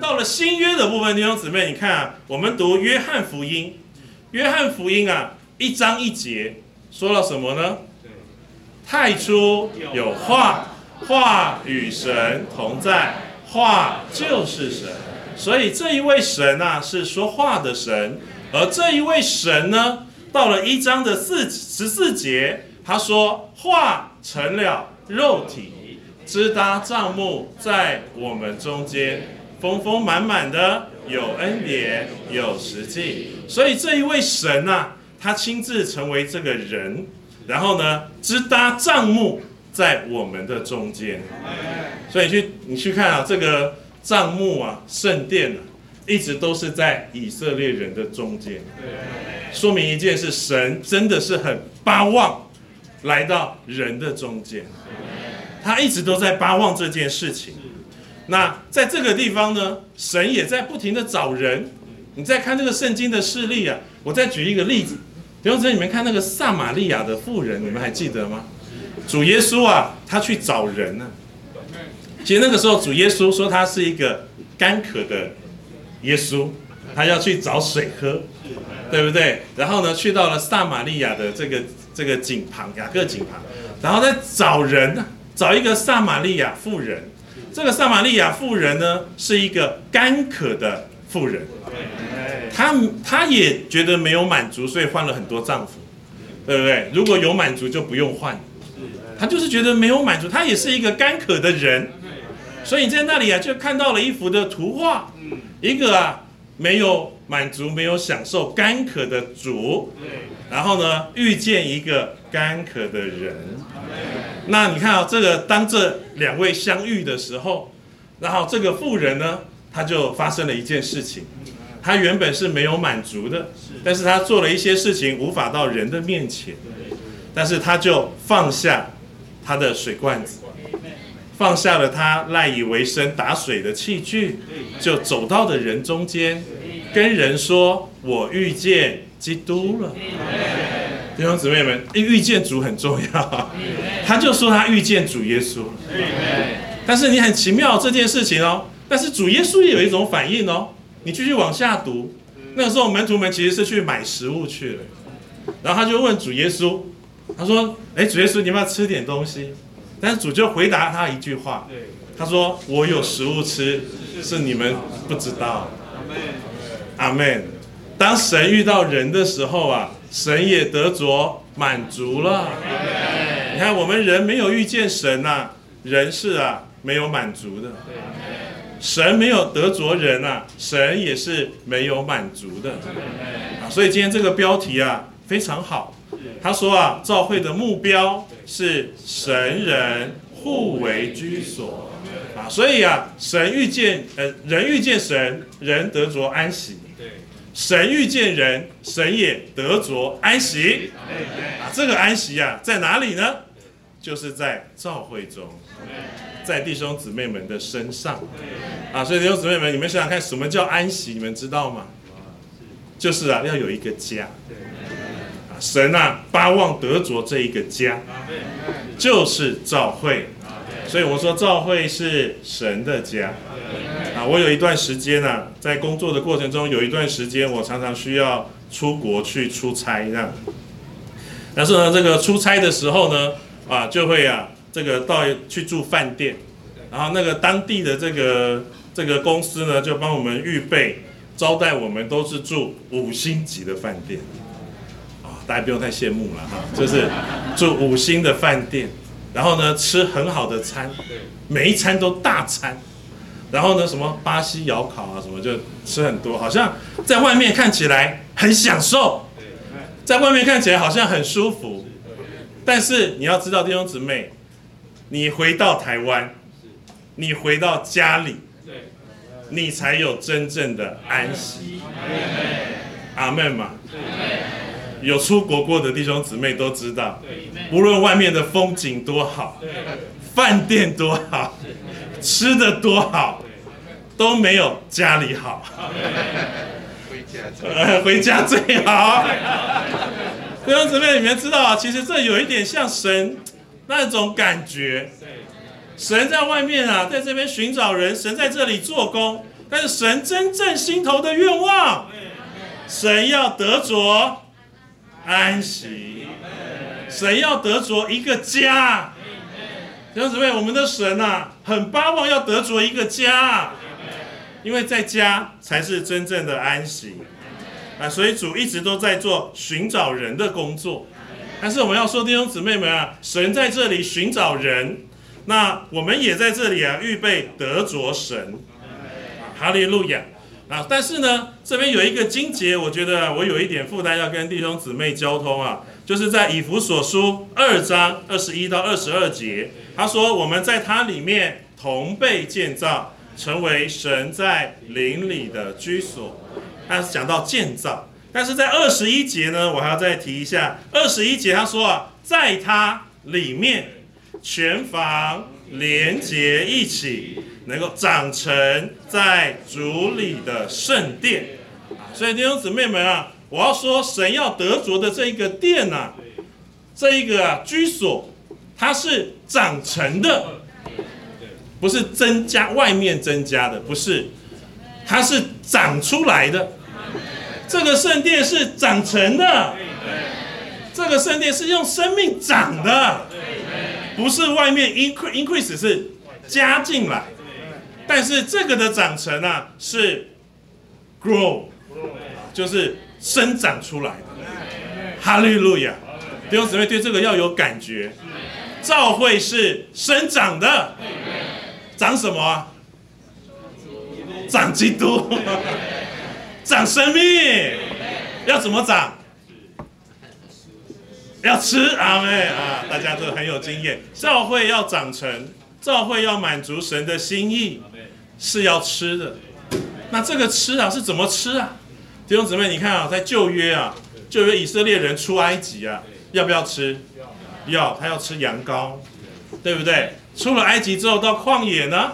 到了新约的部分，弟兄姊妹，你看啊，我们读约翰福音，约翰福音啊，一章一节说了什么呢？太初有话，话与神同在，话就是神。所以这一位神啊，是说话的神。而这一位神呢，到了一章的四十四节，他说：“话成了肉体，支搭帐幕在我们中间，丰丰满满的有恩典，有实际。”所以这一位神啊，他亲自成为这个人，然后呢，支搭帐幕在我们的中间。所以去你去看啊，这个帐幕啊，圣殿啊。一直都是在以色列人的中间，说明一件事：神真的是很巴望来到人的中间，他一直都在巴望这件事情。那在这个地方呢，神也在不停的找人。你再看这个圣经的事例啊，我再举一个例子，比方说你们看那个撒玛利亚的妇人，你们还记得吗？主耶稣啊，他去找人呢。其实那个时候主耶稣说他是一个干渴的。耶稣，他要去找水喝，对不对？然后呢，去到了撒玛利亚的这个这个井旁，雅各井旁，然后再找人，找一个撒玛利亚妇人。这个撒玛利亚妇人呢，是一个干渴的妇人，她她也觉得没有满足，所以换了很多丈夫，对不对？如果有满足就不用换，她就是觉得没有满足，她也是一个干渴的人，所以在那里啊，就看到了一幅的图画。一个啊，没有满足、没有享受、干渴的主，然后呢，遇见一个干渴的人。那你看啊，这个当这两位相遇的时候，然后这个妇人呢，他就发生了一件事情。他原本是没有满足的，但是他做了一些事情，无法到人的面前，但是他就放下他的水罐子。放下了他赖以为生打水的器具，就走到的人中间，跟人说：“我遇见基督了。”弟兄姊妹们，遇见主很重要。他就说他遇见主耶稣。但是你很奇妙这件事情哦。但是主耶稣也有一种反应哦。你继续往下读，那个时候门徒们其实是去买食物去了，然后他就问主耶稣，他说：“哎，主耶稣，你要不要吃点东西？”但是主就回答他一句话，他说：“我有食物吃，是你们不知道。”阿门。当神遇到人的时候啊，神也得着满足了。你看，我们人没有遇见神呐，人是啊没有满足的。神没有得着人呐，神也是没有满足的。啊，所以今天这个标题啊非常好。他说啊，召会的目标。是神人互为居所啊，所以啊，神遇见呃人遇见神，人得着安息；神遇见人，神也得着安息。啊，这个安息啊，在哪里呢？就是在教会中，在弟兄姊妹们的身上啊。所以弟兄姊妹们，你们想想看，什么叫安息？你们知道吗？就是啊，要有一个家。神啊，巴望得着这一个家，就是教会。所以我说，教会是神的家。我有一段时间呢，在工作的过程中，有一段时间我常常需要出国去出差，这样。但是呢，这个出差的时候呢，啊，就会啊，这个到去住饭店，然后那个当地的这个这个公司呢，就帮我们预备招待我们，都是住五星级的饭店。大家不用太羡慕了哈，就是住五星的饭店，然后呢吃很好的餐，每一餐都大餐，然后呢什么巴西窑烤啊什么就吃很多，好像在外面看起来很享受，在外面看起来好像很舒服，但是你要知道弟兄姊妹，你回到台湾，你回到家里，你才有真正的安息，阿门嘛。有出国过的弟兄姊妹都知道，无论外面的风景多好，饭店多好，吃的多好，都没有家里好。回家最好。弟兄姊妹，你们知道啊？其实这有一点像神那种感觉。神在外面啊，在这边寻找人，神在这里做工。但是神真正心头的愿望，神要得着安息，神要得着一个家。弟兄姊妹，我们的神呐，很巴望要得着一个家，因为在家才是真正的安息啊。所以主一直都在做寻找人的工作。但是我们要说，弟兄姊妹们啊，神在这里寻找人，那我们也在这里啊，预备得着神。哈利路亚啊！但是呢，这边有一个经节，我觉得我有一点负担要跟弟兄姊妹交通啊，就是在以弗所书二章二十一到二十二节，他说我们在它里面同被建造，成为神在灵里的居所。他讲到建造，但是在二十一节呢，我还要再提一下，二十一节他说啊，在它里面全房连结一起。能够长成在主里的圣殿，所以弟兄姊妹们啊，我要说神要得着的这一个殿呐，这一个居所，它是长成的，不是增加外面增加的，不是，它是长出来的。这个圣殿是长成的，这个圣殿是用生命长的，不是外面 increase increase 是加进来。但是这个的长成啊，是 grow，就是生长出来的。哈利路亚！弟兄姊妹对这个要有感觉。教会是生长的，长什么？长基督，长生命。要怎么长？要吃阿妹啊！大家都很有经验。教会要长成，教会要满足神的心意。是要吃的，那这个吃啊是怎么吃啊？弟兄姊妹，你看啊，在旧约啊，旧约以色列人出埃及啊，要不要吃？要，他要吃羊羔，对不对？出了埃及之后到旷野呢，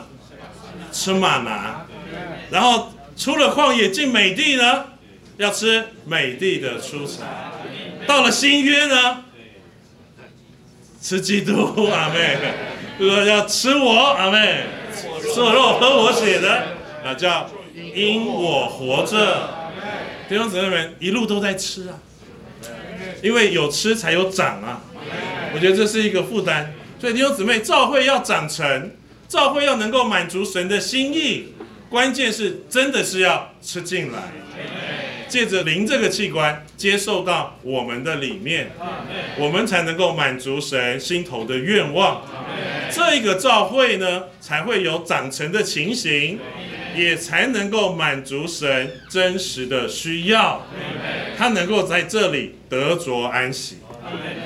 吃玛拿，然后出了旷野进美地呢，要吃美地的出产。到了新约呢，吃基督，阿妹，说要吃我，阿妹。吃我肉喝我血的，啊，叫因我活着。弟兄姊妹们一路都在吃啊，因为有吃才有长啊。我觉得这是一个负担，所以弟兄姊妹，教会要长成，教会要能够满足神的心意，关键是真的是要吃进来，借着灵这个器官接受到我们的里面，我们才能够满足神心头的愿望。这一个教会呢，才会有长成的情形，也才能够满足神真实的需要，他能够在这里得着安息。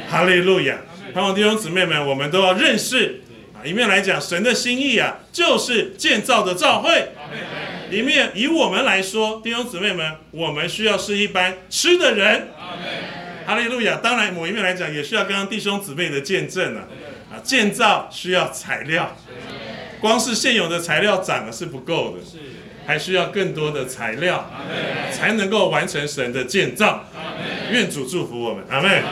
哈利路亚！盼望弟兄姊妹们，我们都要认识啊，一面来讲神的心意啊，就是建造的教会；一面以我们来说，弟兄姊妹们，我们需要是一般吃的人。哈利路亚！当然，某一面来讲，也需要刚刚弟兄姊妹的见证啊。建造需要材料，光是现有的材料涨了是不够的，还需要更多的材料，才能够完成神的建造。愿主祝福我们，阿门。